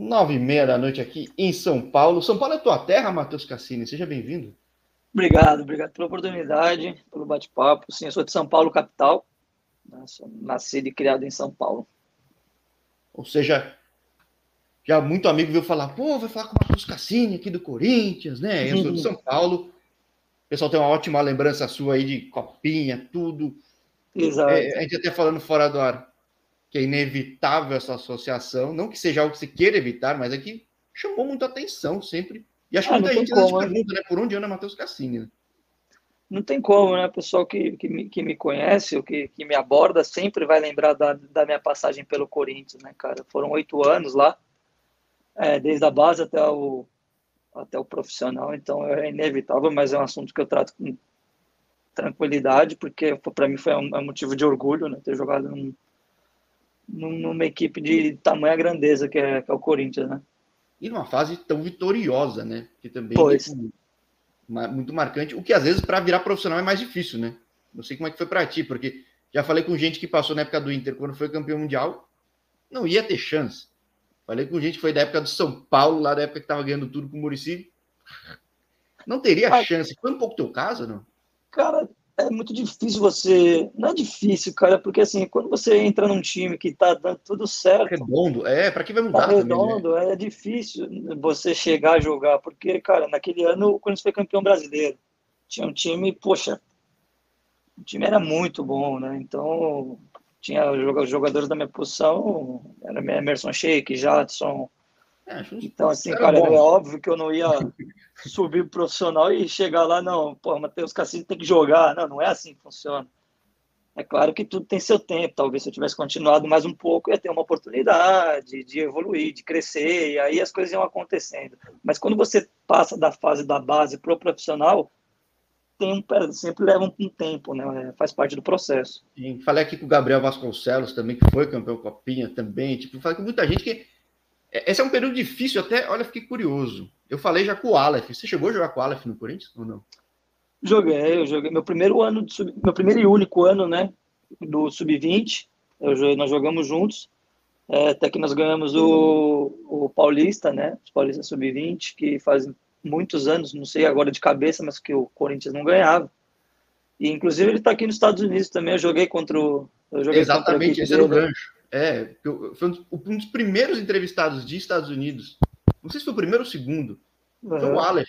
Nove e meia da noite aqui em São Paulo. São Paulo é tua terra, Matheus Cassini. Seja bem-vindo. Obrigado, obrigado pela oportunidade, pelo bate-papo. Sim, eu sou de São Paulo, capital. Né? Nascido e criado em São Paulo. Ou seja, já muito amigo viu falar, pô, vai falar com o Matheus Cassini aqui do Corinthians, né? Eu sou de São Paulo. O pessoal tem uma ótima lembrança sua aí de copinha, tudo. Exato. É, a gente até falando fora do ar que é inevitável essa associação, não que seja algo que você queira evitar, mas é que chamou muita atenção sempre. E acho que ah, muita gente como, né? pergunta, né? Por onde anda Matheus Cassini? Né? Não tem como, né? O pessoal que, que, me, que me conhece, ou que, que me aborda, sempre vai lembrar da, da minha passagem pelo Corinthians, né, cara? Foram oito anos lá, é, desde a base até o, até o profissional, então é inevitável, mas é um assunto que eu trato com tranquilidade, porque para mim foi um, é um, motivo de orgulho, né? Ter jogado num, numa equipe de tamanha grandeza que é, que é o Corinthians, né? E numa fase tão vitoriosa, né? Que também pois. é muito marcante. O que às vezes para virar profissional é mais difícil, né? Não sei como é que foi para ti, porque já falei com gente que passou na época do Inter, quando foi campeão mundial, não ia ter chance. Falei com gente que foi da época do São Paulo, lá da época que tava ganhando tudo com o Murici. Não teria ah, chance. Foi um pouco teu caso, não? Cara, é muito difícil você. Não é difícil, cara, porque assim, quando você entra num time que tá dando tudo certo. Redondo, é, para que vai mudar? Tá redondo, também, né? é difícil você chegar a jogar, porque, cara, naquele ano o Corinthians foi campeão brasileiro. Tinha um time, poxa, o time era muito bom, né? Então, tinha jogadores da minha posição, era Emerson Sheik, Jadson. É, então, assim, cara, é óbvio que eu não ia subir profissional e chegar lá, não, pô, Matheus Cassino tem que jogar. Não, não é assim que funciona. É claro que tudo tem seu tempo. Talvez se eu tivesse continuado mais um pouco, ia ter uma oportunidade de evoluir, de crescer, e aí as coisas iam acontecendo. Mas quando você passa da fase da base para o profissional, tem um, sempre leva um, tempo, né? É, faz parte do processo. Sim. Falei aqui com o Gabriel Vasconcelos também, que foi campeão Copinha também. Tipo, falei com muita gente que. É, esse é um período difícil, até, olha, fiquei curioso eu falei já com o Aleph. Você chegou a jogar com o Aleph no Corinthians ou não? Joguei, eu joguei. Meu primeiro ano, sub... meu primeiro e único ano, né? Do Sub-20. Nós jogamos juntos. É, até que nós ganhamos o, o Paulista, né? Os Paulistas Sub-20, que faz muitos anos, não sei agora de cabeça, mas que o Corinthians não ganhava. E inclusive ele está aqui nos Estados Unidos também. Eu joguei contra o. Exatamente, esse era o gancho. É, foi um dos primeiros entrevistados de Estados Unidos não sei se foi o primeiro ou o segundo. Uhum. Foi o Aleph.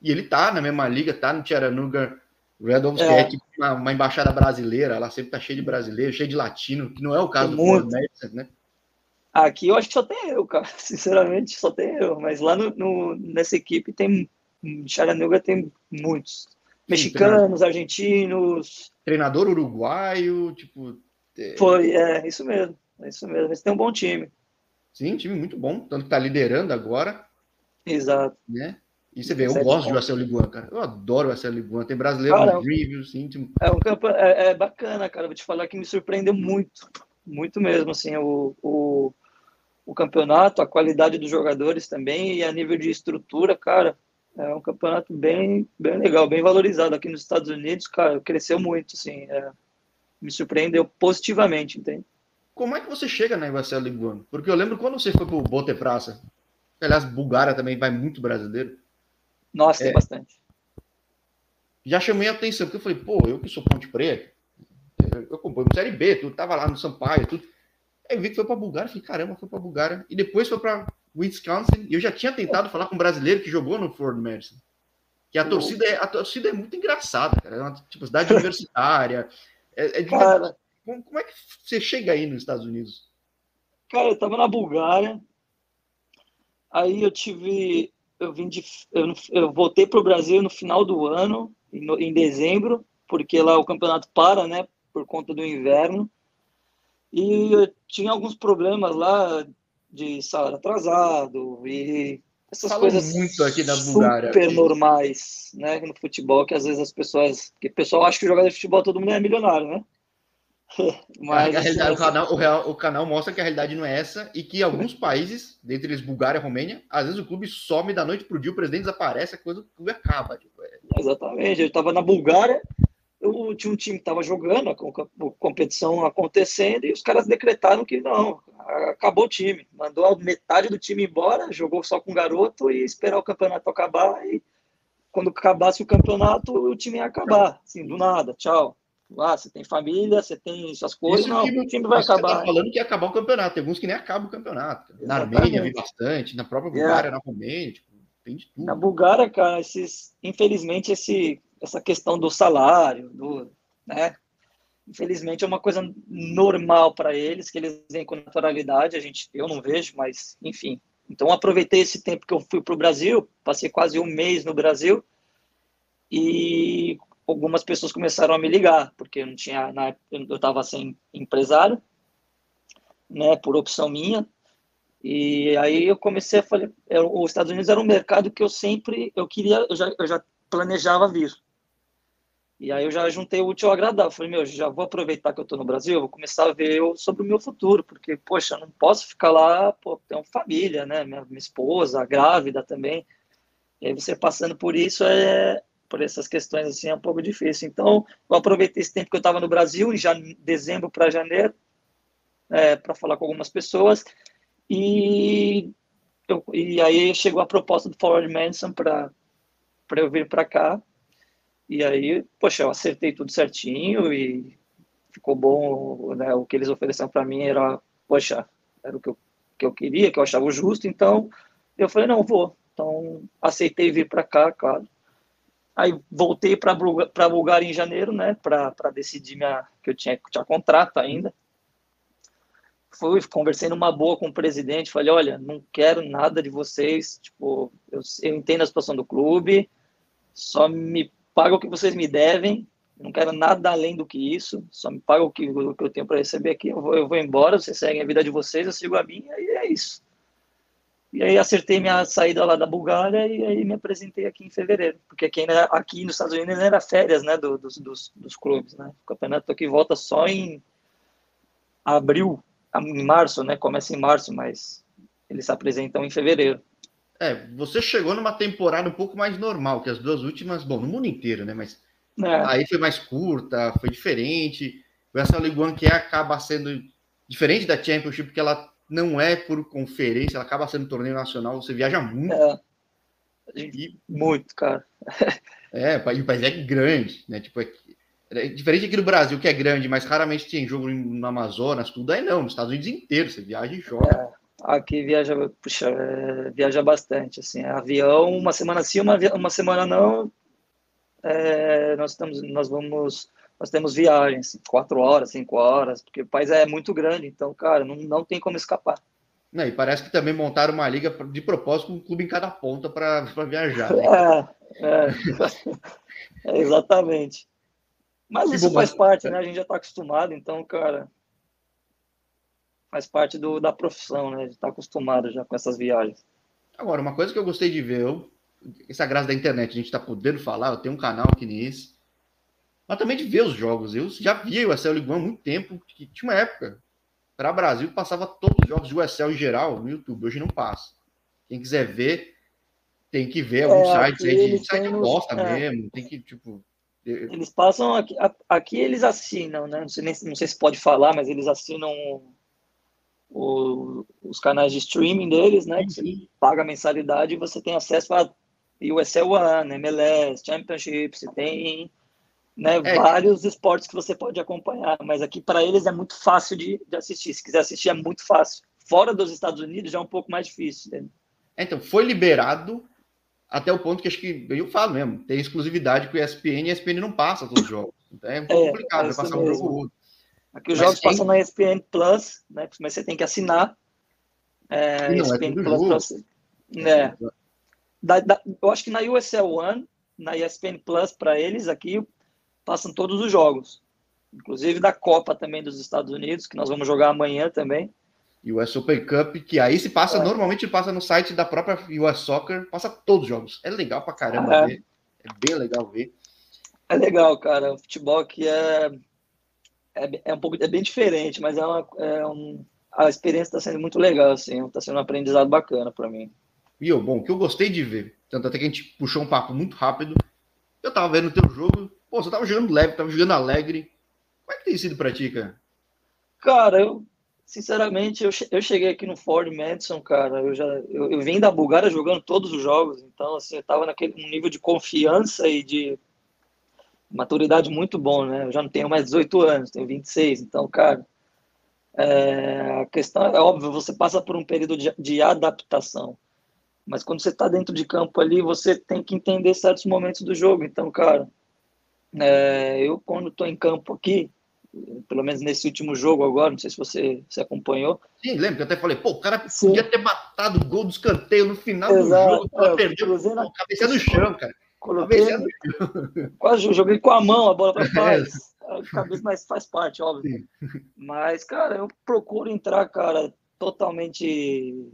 E ele tá na mesma liga, tá no Tcharanuga Red Devils, é. que é tipo uma, uma, embaixada brasileira, ela sempre tá cheia de brasileiro, cheia de latino, que não é o caso do Madison, né? Aqui eu acho que só tem eu, cara. Sinceramente, só tem eu. Mas lá no, no nessa equipe tem. Chattanooga tem muitos. Mexicanos, argentinos. Treinador uruguaio, tipo. É... Foi, é, isso mesmo. É isso mesmo. Eles têm um bom time. Sim, time muito bom, tanto que está liderando agora. Exato. Né? E você vê, eu gosto de Marcelo Liguan, cara. Eu adoro o Marcelo Liguan. Tem brasileiro cara, no íntimo. É um campo é, é, bacana, cara. Vou te falar que me surpreendeu muito. Muito mesmo, assim, o, o, o campeonato, a qualidade dos jogadores também e a nível de estrutura, cara. É um campeonato bem, bem legal, bem valorizado. Aqui nos Estados Unidos, cara, cresceu muito, assim. É, me surpreendeu positivamente, entende? Como é que você chega na Ivacela Liguano? Porque eu lembro quando você foi para o Bote Praça. Aliás, Bulgária também vai muito brasileiro. Nossa, é, tem bastante. Já chamei a atenção, porque eu falei, pô, eu que sou Ponte Preta, eu acompanho Série B, tu tava lá no Sampaio, tudo. Aí eu vi que foi para Bulgária, falei, caramba, foi para Bulgária. E depois foi para Wisconsin, e eu já tinha tentado falar com um brasileiro que jogou no Ford Madison. Que a torcida é, a torcida é muito engraçada, cara. É uma tipo, cidade universitária. É, é de... cara, como, como é que você chega aí nos Estados Unidos? Cara, eu tava na Bulgária, aí eu tive, eu vim de, eu, eu voltei para o Brasil no final do ano, em, em, dezembro, porque lá o campeonato para, né, por conta do inverno, e eu tinha alguns problemas lá de salário atrasado e essas Fala coisas muito aqui da Bulgária. super normais, né, no futebol, que às vezes as pessoas, que o pessoal acha que jogador de futebol todo mundo é milionário, né? Mas, a realidade, o, canal, o, real, o, canal, mostra que a realidade não é essa e que alguns países, dentre eles Bulgária e Romênia, às vezes o clube some da noite para o dia, o presidente desaparece, a coisa o clube acaba. Tipo, é... Exatamente. Eu estava na Bulgária, eu tinha um time que estava jogando, a competição acontecendo, e os caras decretaram que não, acabou o time. Mandou metade do time embora, jogou só com o garoto e esperar o campeonato acabar. E quando acabasse o campeonato, o time ia acabar. Assim, do nada, tchau. Ah, você tem família, você tem suas coisas, não, time, o time vai acabar. Você tá falando que ia acabar o campeonato, tem alguns que nem acabam o campeonato. Na Armênia vi bastante, na própria Bulgária, é. na Romênia, tipo, tem de tudo. Na Bulgária, cara, esses, infelizmente, esse, essa questão do salário, do, né, infelizmente é uma coisa normal para eles, que eles veem com naturalidade, a gente, eu não vejo, mas enfim. Então aproveitei esse tempo que eu fui para o Brasil, passei quase um mês no Brasil e algumas pessoas começaram a me ligar, porque eu não tinha, na eu estava sem empresário, né, por opção minha, e aí eu comecei a falar, os Estados Unidos era um mercado que eu sempre, eu queria, eu já, eu já planejava vir, e aí eu já juntei o útil ao agradável. Falei, meu, já vou aproveitar que eu estou no Brasil, vou começar a ver sobre o meu futuro, porque, poxa, não posso ficar lá, pô, tenho família, né? Minha, minha esposa, grávida também. E aí você passando por isso, é, por essas questões assim, é um pouco difícil. Então, eu aproveitei esse tempo que eu estava no Brasil, em já, dezembro para janeiro, é, para falar com algumas pessoas. E, eu, e aí chegou a proposta do Forward Manson para eu vir para cá. E aí, poxa, eu acertei tudo certinho e ficou bom, né? O que eles ofereceram para mim era, poxa, era o que eu, que eu queria, que eu achava justo, então eu falei, não, vou. Então, aceitei vir para cá, claro. Aí voltei para Bulgária em janeiro, né, para decidir minha, que eu tinha, tinha contrato ainda. Fui, conversei numa boa com o presidente, falei, olha, não quero nada de vocês, tipo, eu, eu entendo a situação do clube, só me paga o que vocês me devem, não quero nada além do que isso, só me paga o que, o que eu tenho para receber aqui, eu vou, eu vou embora, vocês seguem a vida de vocês, eu sigo a minha, e é isso. E aí acertei minha saída lá da Bulgária e aí me apresentei aqui em fevereiro, porque aqui, ainda, aqui nos Estados Unidos era férias, né, do, dos, dos, dos clubes, né, o campeonato aqui volta só em abril, em março, né, começa em março, mas eles se apresentam em fevereiro. É, você chegou numa temporada um pouco mais normal que as duas últimas, bom, no mundo inteiro, né? Mas é. aí foi mais curta, foi diferente. Essa League One que acaba sendo diferente da Championship, porque ela não é por conferência, ela acaba sendo torneio nacional, você viaja muito. É. E, muito, cara. é, e o país é grande, né? Tipo, é, é, diferente aqui do Brasil, que é grande, mas raramente tem jogo no Amazonas, tudo aí não, nos Estados Unidos inteiro, você viaja e joga. É. Aqui viaja, puxa, é, viaja bastante, assim, avião, uma semana sim, uma, uma semana não, é, nós estamos, nós vamos, nós temos viagens, quatro horas, cinco horas, porque o país é muito grande, então, cara, não, não tem como escapar. Não, e parece que também montaram uma liga de propósito com um clube em cada ponta para viajar. Né? É, é, é, exatamente. Mas isso faz parte, né? A gente já está acostumado, então, cara, faz parte do, da profissão, né? De estar tá acostumado já com essas viagens. Agora, uma coisa que eu gostei de ver, eu, essa graça da internet, a gente está podendo falar, eu tenho um canal que nem esse, mas também de ver os jogos. Eu já vi o Excel Ligue há muito tempo, que tinha uma época, para Brasil, passava todos os jogos do Excel em geral no YouTube, hoje não passa. Quem quiser ver, tem que ver alguns é, sites aí de site bosta é. mesmo, tem que, tipo. Eles passam aqui, aqui eles assinam, né? Não sei, nem, não sei se pode falar, mas eles assinam o, os canais de streaming deles, né? Que você paga a mensalidade e você tem acesso a USL One, MLS, Championship, você tem né, é. vários esportes que você pode acompanhar, mas aqui para eles é muito fácil de, de, assistir. Se quiser assistir, é muito fácil. Fora dos Estados Unidos já é um pouco mais difícil. Né? Então, foi liberado até o ponto que acho que eu falo mesmo, tem exclusividade com o ESPN e a ESPN não passa todos os jogos. Então é, é complicado, é passar mesmo. um jogo outro. Aqui os Mas jogos tem... passam na ESPN Plus, né? Mas você tem que assinar. É, não, ESPN é Plus você. É. Da, da, eu acho que na USL One, na ESPN Plus, para eles aqui, passam todos os jogos. Inclusive da Copa também dos Estados Unidos, que nós vamos jogar amanhã também. E o US Open Cup, que aí se passa, é. normalmente passa no site da própria US Soccer, passa todos os jogos. É legal pra caramba é. ver. É bem legal ver. É legal, cara. O futebol aqui é é, é um pouco é bem diferente, mas é, uma, é um, a experiência está sendo muito legal, assim, está sendo um aprendizado bacana para mim. E eu, bom, o que eu gostei de ver, tanto até que a gente puxou um papo muito rápido, eu tava vendo o teu jogo, pô, você tava jogando leve, tava jogando alegre. Como é que tem sido pra ti, cara? Cara, eu Sinceramente, eu, eu cheguei aqui no Ford Madison, cara. Eu já eu, eu vim da Bulgária jogando todos os jogos, então assim, eu tava naquele nível de confiança e de maturidade muito bom, né? Eu já não tenho mais 18 anos, tenho 26, então, cara, é, a questão é óbvio, você passa por um período de, de adaptação, mas quando você está dentro de campo ali, você tem que entender certos momentos do jogo. Então, cara, é, eu quando estou em campo aqui, pelo menos nesse último jogo agora, não sei se você se acompanhou. Sim, lembro que eu até falei, pô, o cara Sim. podia ter matado o gol do escanteio no final Exato. do jogo, é, perdeu, na... cabeça no chão, cara. Coloquei, quase joguei com a mão a bola para trás. É. Cabeça, mas faz parte, óbvio. Sim. Mas, cara, eu procuro entrar, cara, totalmente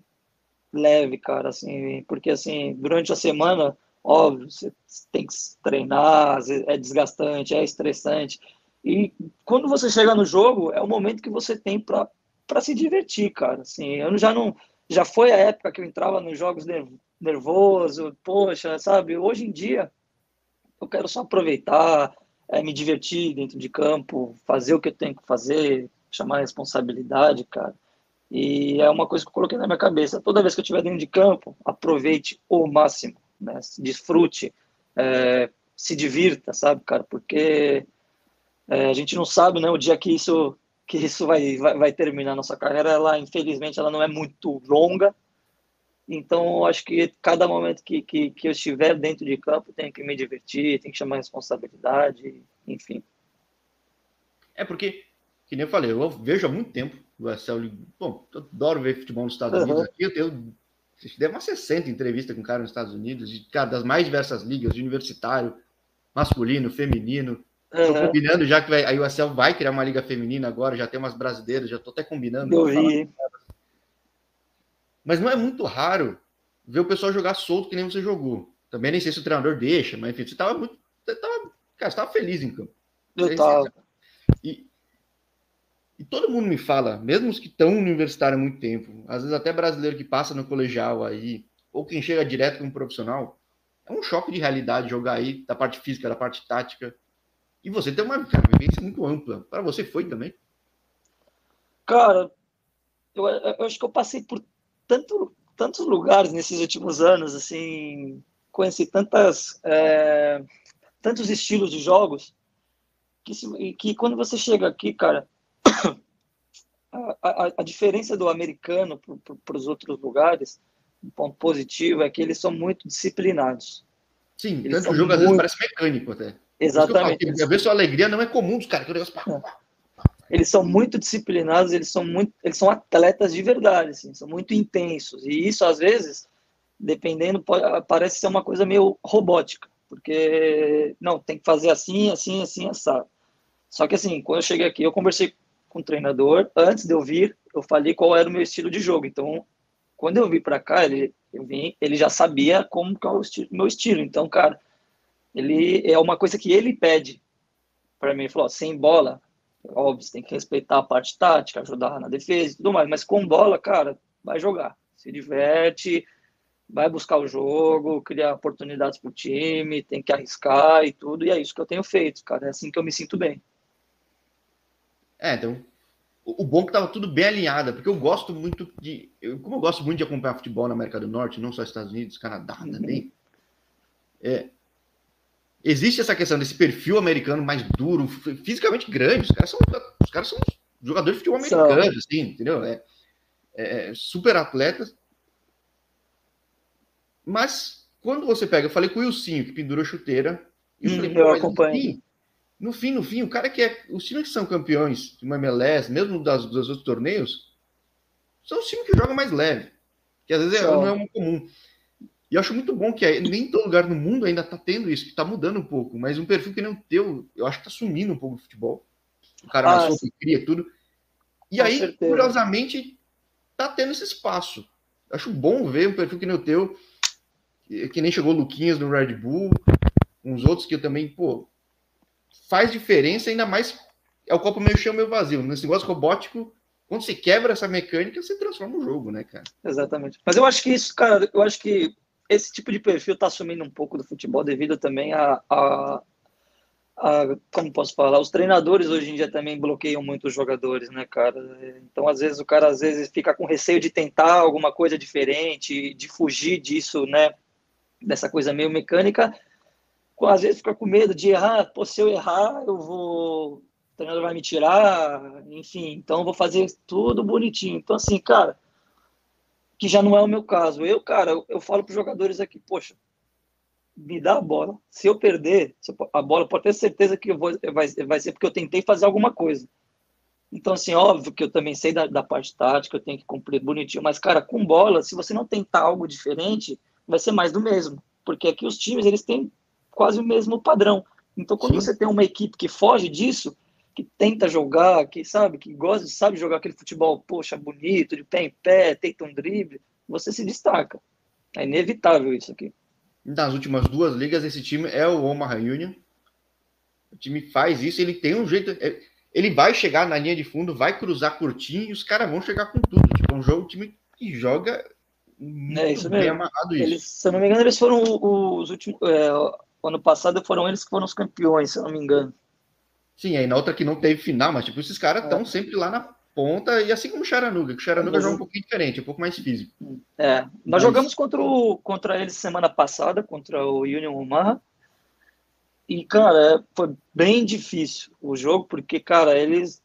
leve, cara, assim, porque assim, durante a semana, óbvio, você tem que treinar, é desgastante, é estressante. E quando você chega no jogo, é o momento que você tem para se divertir, cara. Assim, eu já não. Já foi a época que eu entrava nos jogos nervoso, poxa, sabe? Hoje em dia, eu quero só aproveitar, é, me divertir dentro de campo, fazer o que eu tenho que fazer, chamar a responsabilidade, cara. E é uma coisa que eu coloquei na minha cabeça. Toda vez que eu estiver dentro de campo, aproveite o máximo, né? Desfrute, é, se divirta, sabe, cara? Porque é, a gente não sabe, né, o dia que isso que isso vai, vai, vai terminar nossa carreira. Ela, infelizmente, ela não é muito longa. Então, acho que cada momento que, que, que eu estiver dentro de campo, tem que me divertir, tem que chamar responsabilidade, enfim. É porque, que nem eu falei, eu vejo há muito tempo o Marcelo. Bom, eu adoro ver futebol nos Estados uhum. Unidos. Aqui eu tenho. Deve umas 60 entrevistas com cara nos Estados Unidos, de, cara, das mais diversas ligas, de universitário, masculino, feminino. Estou uhum. combinando já que vai, a USL vai criar uma liga feminina agora, já tem umas brasileiras, já estou até combinando. Eu vi. Mas não é muito raro ver o pessoal jogar solto que nem você jogou. Também nem sei se o treinador deixa, mas enfim, você estava muito. Você tava, cara, você tava feliz em campo. Eu estava. E, todo mundo me fala, mesmo os que estão universitário há muito tempo, às vezes até brasileiro que passa no colegial aí, ou quem chega direto como profissional, é um choque de realidade jogar aí, da parte física, da parte tática. E você tem uma cara, vivência muito ampla. Para você foi também? Cara, eu, eu, acho que eu passei por tanto, tantos lugares nesses últimos anos, assim, conheci tantas, é, tantos estilos de jogos, que, se, que quando você chega aqui, cara, a, a, a diferença do americano para os outros lugares, um ponto positivo é que eles são muito disciplinados. Sim, eles tanto o jogo muito... às vezes parece mecânico até. Exatamente. Eu ver sua alegria não é comum dos caras. É. Eles são muito disciplinados, eles são muito, eles são atletas de verdade, assim, são muito intensos. E isso às vezes, dependendo, pode, parece ser uma coisa meio robótica, porque não tem que fazer assim, assim, assim, assado. Só que assim, quando eu cheguei aqui, eu conversei com o treinador antes de eu vir, eu falei qual era o meu estilo de jogo. Então, quando eu vim para cá, ele, eu vim, ele já sabia como que é o estilo, meu estilo. Então, cara, ele é uma coisa que ele pede para mim. Ele falou: sem bola, óbvio, tem que respeitar a parte tática, ajudar na defesa e tudo mais, mas com bola, cara, vai jogar, se diverte, vai buscar o jogo, criar oportunidades para o time, tem que arriscar e tudo, e é isso que eu tenho feito, cara. É assim que eu me sinto bem. É, então. O bom é que tava tudo bem alinhado, porque eu gosto muito de. Eu, como eu gosto muito de acompanhar futebol na América do Norte, não só Estados Unidos, Canadá uhum. também. É, existe essa questão desse perfil americano mais duro, fisicamente grande. Os caras são, os caras são jogadores de futebol americano, assim, entendeu? É, é, é, super atletas. Mas quando você pega, eu falei com o Wilsinho, que pendurou chuteira, e eu, hum, falei, eu acompanho. No fim, no fim, o cara que é. Os times que são campeões de uma MLS, mesmo das, dos outros torneios, são os times que jogam mais leve. Que às vezes é, não é muito comum. E eu acho muito bom que nem todo lugar no mundo ainda está tendo isso, que está mudando um pouco, mas um perfil que nem o teu, eu acho que está sumindo um pouco do futebol. O cara ah, solto, cria tudo. E aí, certeza. curiosamente, tá tendo esse espaço. Acho bom ver um perfil que nem o teu, que nem chegou o Luquinhas no Red Bull, uns outros que eu também, pô, faz diferença, ainda mais é o copo meio cheio, meio vazio. Nesse negócio robótico, quando você quebra essa mecânica, você transforma o jogo, né, cara? Exatamente. Mas eu acho que isso, cara, eu acho que esse tipo de perfil está assumindo um pouco do futebol devido também a, a, a, como posso falar, os treinadores hoje em dia também bloqueiam muito os jogadores, né, cara? Então, às vezes, o cara às vezes fica com receio de tentar alguma coisa diferente, de fugir disso, né? Dessa coisa meio mecânica. Às vezes fica com medo de errar, pô, se eu errar, eu vou. O treinador vai me tirar, enfim, então eu vou fazer tudo bonitinho. Então, assim, cara, que já não é o meu caso. Eu, cara, eu, eu falo para os jogadores aqui, poxa, me dá a bola. Se eu perder a bola, pode ter certeza que eu vou, vai, vai ser porque eu tentei fazer alguma coisa. Então, assim, óbvio que eu também sei da, da parte tática, eu tenho que cumprir bonitinho, mas, cara, com bola, se você não tentar algo diferente, vai ser mais do mesmo. Porque aqui os times, eles têm quase o mesmo padrão. Então, quando Sim. você tem uma equipe que foge disso, que tenta jogar, que sabe, que gosta, sabe jogar aquele futebol, poxa, bonito, de pé em pé, tenta um drible, você se destaca. É inevitável isso aqui nas últimas duas ligas, esse time é o Omaha Union. O time faz isso, ele tem um jeito. É, ele vai chegar na linha de fundo, vai cruzar curtinho e os caras vão chegar com tudo. Tipo, é um jogo, um time que joga muito é, isso bem mesmo. amarrado isso. Eles, se eu não me engano, eles foram os últimos. É, ano passado foram eles que foram os campeões, se eu não me engano. Sim, aí na outra que não teve final, mas tipo, esses caras estão é. sempre lá na ponta, e assim como o Charanuga, que o Charanuga joga um pouquinho diferente, um pouco mais físico. É, nós Mas... jogamos contra, o, contra eles semana passada, contra o Union Omaha, e, cara, foi bem difícil o jogo, porque, cara, eles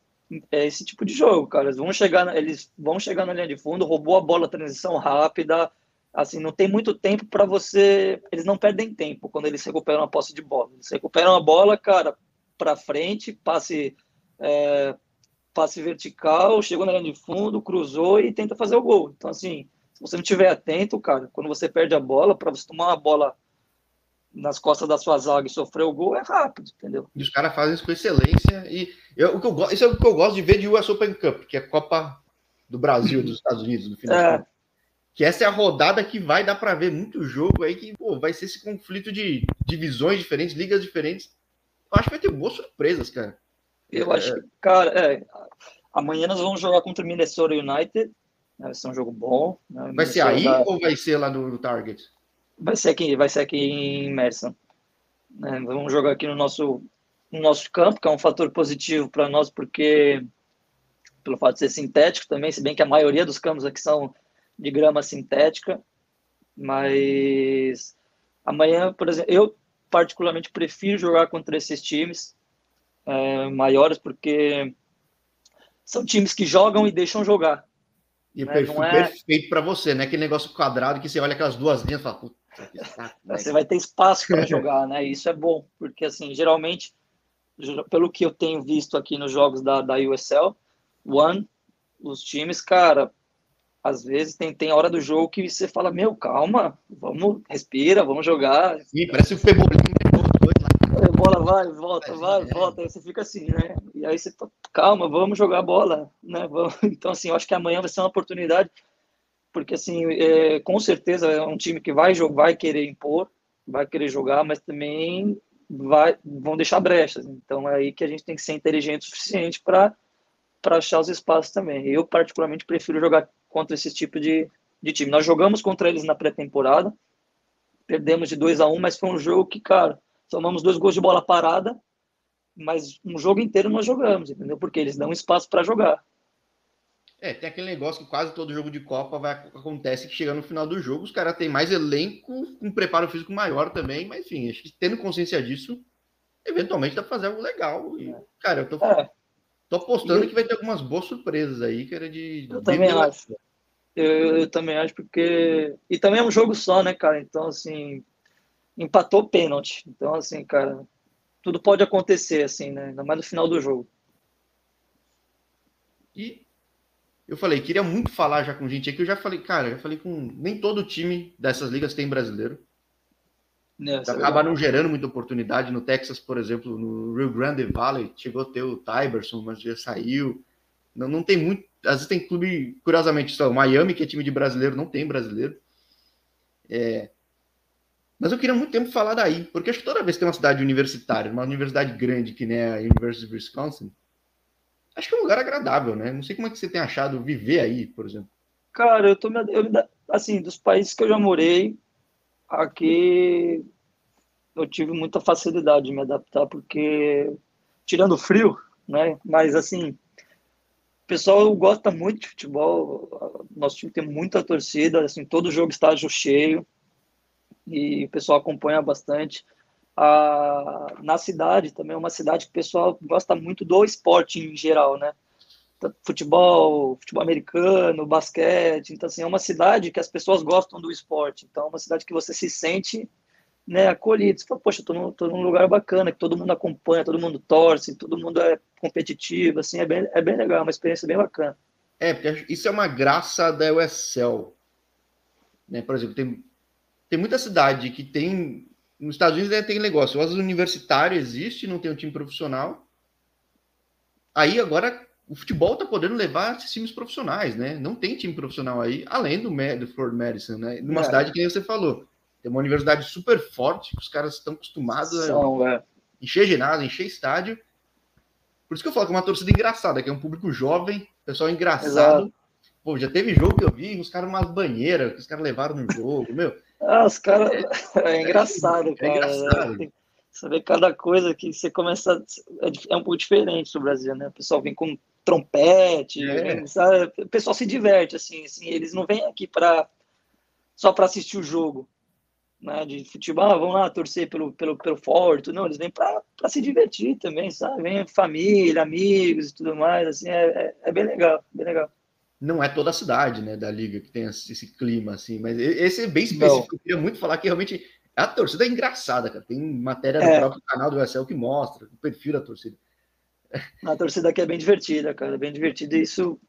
é esse tipo de jogo, cara. Eles vão chegar, eles vão chegar na linha de fundo, roubou a bola, transição rápida, assim, não tem muito tempo para você. Eles não perdem tempo quando eles recuperam a posse de bola. Eles recuperam a bola, cara, para frente, passe é, passe vertical, chegou na linha de fundo, cruzou e tenta fazer o gol. Então, assim, se você não estiver atento, cara, quando você perde a bola, para você tomar uma bola nas costas da sua zaga e sofrer o gol, é rápido, entendeu? E os caras fazem isso com excelência. E eu, o que eu, isso é o que eu gosto de ver de US Open Cup, que é a Copa do Brasil dos Estados Unidos, no final. É. Que essa é a rodada que vai dar para ver muito jogo aí, que pô, vai ser esse conflito de divisões diferentes, ligas diferentes. Eu acho que vai ter boas surpresas, cara. Eu acho que, cara, é, amanhã nós vamos jogar contra o Minnesota United. Né, vai ser um jogo bom. Né? Vai ser aí ou vai ser lá no Target? Vai ser aqui, vai ser aqui em Merson. É, vamos jogar aqui no nosso, no nosso campo, que é um fator positivo para nós, porque pelo fato de ser sintético também, se bem que a maioria dos campos aqui são de grama sintética, mas amanhã, por exemplo, eu particularmente prefiro jogar contra esses times, é, maiores, porque são times que jogam e deixam jogar. E né? perfeito, é... perfeito para você, né? Aquele negócio quadrado que você olha aquelas duas linhas e fala, Puta, você vai ter espaço para jogar, né? Isso é bom, porque assim, geralmente, pelo que eu tenho visto aqui nos jogos da, da USL One, os times, cara, às vezes tem, tem hora do jogo que você fala, meu, calma, vamos, respira, vamos jogar. Sim, parece o Pebolinho bola vai, volta, vai, volta, aí você fica assim, né? E aí você, calma, vamos jogar bola, né? Então, assim, eu acho que amanhã vai ser uma oportunidade, porque, assim, é, com certeza é um time que vai, vai querer impor, vai querer jogar, mas também vai, vão deixar brechas. Então, é aí que a gente tem que ser inteligente o suficiente para achar os espaços também. Eu, particularmente, prefiro jogar contra esse tipo de, de time. Nós jogamos contra eles na pré-temporada, perdemos de 2 a 1 um, mas foi um jogo que, cara, tomamos dois gols de bola parada, mas um jogo inteiro nós jogamos, entendeu? Porque eles dão espaço para jogar. É, tem aquele negócio que quase todo jogo de Copa vai, acontece que chega no final do jogo, os caras têm mais elenco, um preparo físico maior também, mas enfim, acho que tendo consciência disso, eventualmente dá pra fazer algo legal. E, é. cara, eu tô, é. Tô apostando e... que vai ter algumas boas surpresas aí, que era de. Eu também acho. Eu, eu, também acho, porque. E também é um jogo só, né, cara? Então, assim, empatou pênalti. Então, assim, cara, tudo pode acontecer, assim, né? Ainda mais no final do jogo. E eu falei, queria muito falar já com gente aqui. Eu já falei, cara, já falei com. Nem todo time dessas ligas tem brasileiro. É, Acaba não gerando muita oportunidade. No Texas, por exemplo, no Rio Grande Valley, chegou a ter o Tyberson, mas já saiu. Não, não tem muito. Às vezes tem clube, curiosamente, só Miami, que é time de brasileiro, não tem brasileiro. É, mas eu queria muito tempo falar daí, porque acho que toda vez que tem uma cidade universitária, uma universidade grande que nem a University of Wisconsin, acho que é um lugar agradável, né? Não sei como é que você tem achado viver aí, por exemplo. Cara, eu tô eu, assim, dos países que eu já morei, aqui eu tive muita facilidade de me adaptar, porque, tirando o frio, né? Mas, assim, o pessoal gosta muito de futebol, nosso time tem muita torcida, assim, todo jogo estágio cheio, e o pessoal acompanha bastante. Ah, na cidade também é uma cidade que o pessoal gosta muito do esporte em geral, né? Futebol, futebol americano, basquete. Então, assim, é uma cidade que as pessoas gostam do esporte. Então, é uma cidade que você se sente né, acolhido. Você fala, poxa, tô num, tô num lugar bacana, que todo mundo acompanha, todo mundo torce, todo mundo é competitivo, assim, é bem, é bem legal, é uma experiência bem bacana. É, porque isso é uma graça da USL. Né? Por exemplo, tem, tem muita cidade que tem nos Estados Unidos né, tem negócio, as universitárias existe, não tem um time profissional. Aí agora o futebol tá podendo levar esses times profissionais, né? Não tem time profissional aí, além do, do Ford Madison, né? Numa é. cidade que você falou. Tem uma universidade super forte, que os caras estão acostumados São, a é. encher ginásio, encher estádio. Por isso que eu falo que é uma torcida engraçada, que é um público jovem, pessoal engraçado. Exato. Pô, já teve jogo que eu vi, os caras umas banheiras, que os caras levaram no jogo, meu. Ah, os caras. É, é, engraçado, é, cara. É engraçado. Né? Você vê cada coisa que você começa. É, um pouco diferente do Brasil, né? O pessoal vem com trompete, é. vem, sabe? o pessoal se diverte, assim, assim. Eles não vêm aqui para só para assistir o jogo, né? De futebol, ah, vamos lá torcer pelo, pelo, pelo Forte. Não, eles vêm para se divertir também, sabe? Vem família, amigos e tudo mais, assim. É, é, é bem legal, bem legal não é toda a cidade, né, da liga que tem esse clima assim, mas esse é bem específico. Não. Eu queria muito falar que realmente a torcida é engraçada, cara. Tem matéria é. no próprio canal do USL que mostra o perfil da torcida. A torcida aqui é bem divertida, cara, é bem divertida e isso,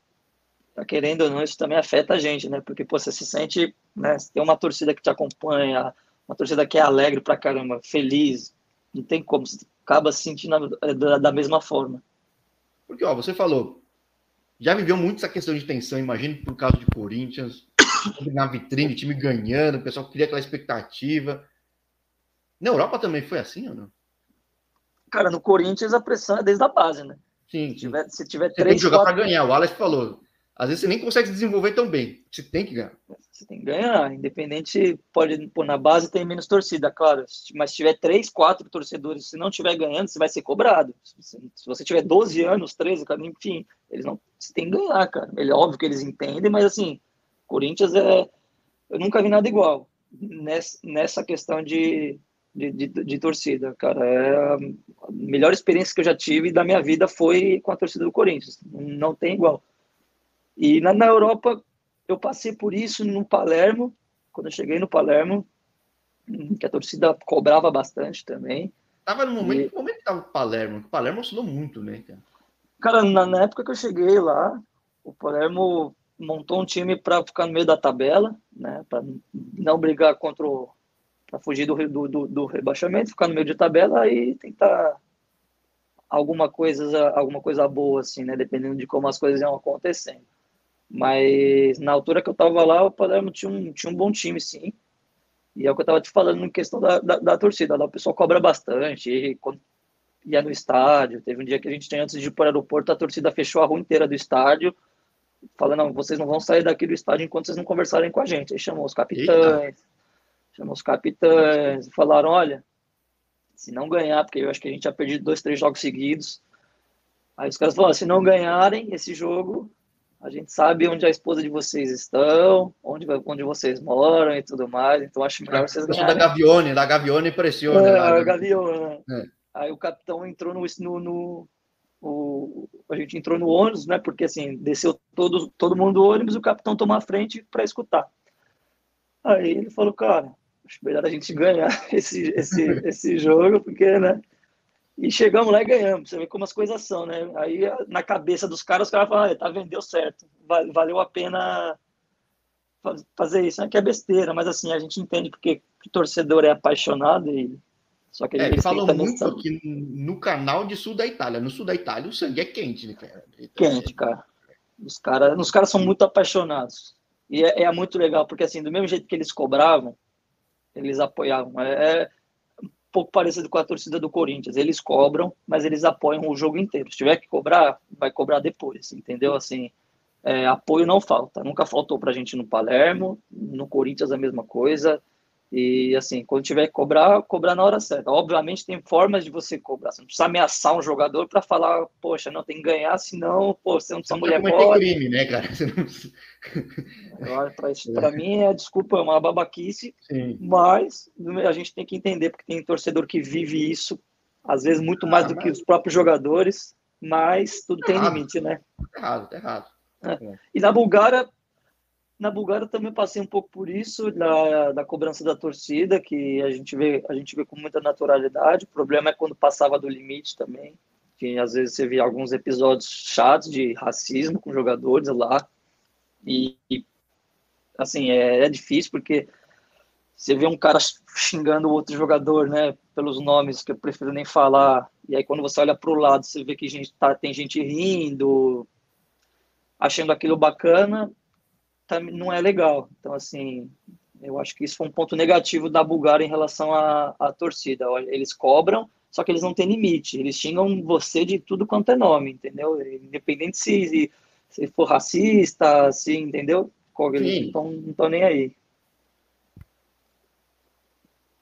tá querendo ou não, isso também afeta a gente, né? Porque pô, você se sente, né? Tem uma torcida que te acompanha, uma torcida que é alegre pra caramba, feliz, não tem como, você acaba se sentindo da, da mesma forma. Porque, ó, você falou, já viveu muito essa questão de tensão, imagine por causa de Corinthians, na vitrine, time ganhando, o pessoal cria aquela expectativa. Na Europa também foi assim ou não? Cara, no Corinthians a pressão é desde a base, né? Sim. Se tiver, se tiver você três, tem que jogar quatro... para ganhar. O Alex falou. Às vezes você nem consegue se desenvolver tão bem. Você tem que ganhar. Você tem que ganhar. Independente, pode pôr na base tem menos torcida, claro. Mas se tiver três, quatro torcedores, se não estiver ganhando, você vai ser cobrado. Se você tiver 12 anos, 13, enfim, eles não. Você tem que ganhar, cara. É óbvio que eles entendem, mas assim, Corinthians é. Eu nunca vi nada igual nessa questão de, de, de, de, torcida, cara. É a melhor experiência que eu já tive da minha vida foi com a torcida do Corinthians. Não tem igual. E na, na Europa, eu passei por isso no Palermo, quando eu cheguei no Palermo, que a torcida cobrava bastante também. Tava no momento, e... que momento que tava o Palermo? O Palermo oscilou muito, né, cara? Cara, na, na, época que eu cheguei lá, o Palermo montou um time para ficar no meio da tabela, né, para não brigar contra o para fugir do, do, do, rebaixamento, ficar no meio de tabela e tentar alguma coisa alguma coisa boa assim, né, dependendo de como as coisas iam acontecendo. Mas na altura que eu estava lá, o Palermo tinha um, tinha um bom time, sim. E é o que eu estava te falando em questão da, da, da, torcida. Lá o pessoal cobra bastante. E quando ia no estádio, teve um dia que a gente tinha antes de ir para o aeroporto, a torcida fechou a rua inteira do estádio, falando: não, vocês não vão sair daqui do estádio enquanto vocês não conversarem com a gente. Aí chamou os capitães, Eita. Chamou os capitães, falaram: olha, se não ganhar, porque eu acho que a gente já perdido dois, três jogos seguidos. Aí os caras falaram: se não ganharem esse jogo, a gente sabe onde a esposa de vocês estão, onde, onde vocês moram e tudo mais. Então acho melhor vocês ganharem. da Gavione, da Gavione pressiona. É, lá, a Gavione. É. Aí o capitão entrou no, no, no o, a gente entrou no ônibus, né? Porque assim desceu todo todo mundo do ônibus, o capitão tomou a frente para escutar. Aí ele falou, cara, melhor a gente ganhar esse esse esse jogo, porque né? E chegamos lá e ganhamos. Você vê como as coisas são, né? Aí na cabeça dos caras, os caras falam, ah, tá vendo, deu certo. Valeu a pena fazer isso. É que é besteira, mas assim, a gente entende porque o torcedor é apaixonado e só que é, ele falou muito aqui no canal de sul da Itália. No sul da Itália o sangue é quente, né, cara? Quente, cara. Os caras os cara são muito apaixonados. E é, é, muito legal, porque assim, do mesmo jeito que eles cobravam, eles apoiavam. É, é pouco parecido com a torcida do Corinthians. Eles cobram, mas eles apoiam o jogo inteiro. Se tiver que cobrar, vai cobrar depois, entendeu? Assim, é, apoio não falta. Nunca faltou pra gente no Palermo, no Corinthians a mesma coisa. E assim, quando tiver que cobrar, cobrar na hora certa. Obviamente tem formas de você cobrar. Você não precisa ameaçar um jogador para falar, poxa, não tem que ganhar, senão, pô, você não sua mulher pode. crime, né, cara? Para mim, é desculpa, é uma babaquice, Sim. mas a gente tem que entender, porque tem torcedor que vive isso, às vezes muito mais ah, do mas... que os próprios jogadores, mas tudo tá tem errado. limite, né? Tá errado, tá errado. É. E na Bulgária, na Bulgária também passei um pouco por isso, da, da cobrança da torcida, que a gente, vê, a gente vê com muita naturalidade. O problema é quando passava do limite também, que às vezes você via alguns episódios chatos de racismo com jogadores lá. E, e assim, é, é difícil porque você vê um cara xingando o outro jogador, né, pelos nomes que eu prefiro nem falar, e aí quando você olha para o lado, você vê que gente tá, tem gente rindo, achando aquilo bacana, não é legal. Então, assim, eu acho que isso foi um ponto negativo da Bulgária em relação à, à torcida. Eles cobram, só que eles não têm limite. Eles xingam você de tudo quanto é nome, entendeu? Independente se, se for racista, se, entendeu? Eles não estão nem aí.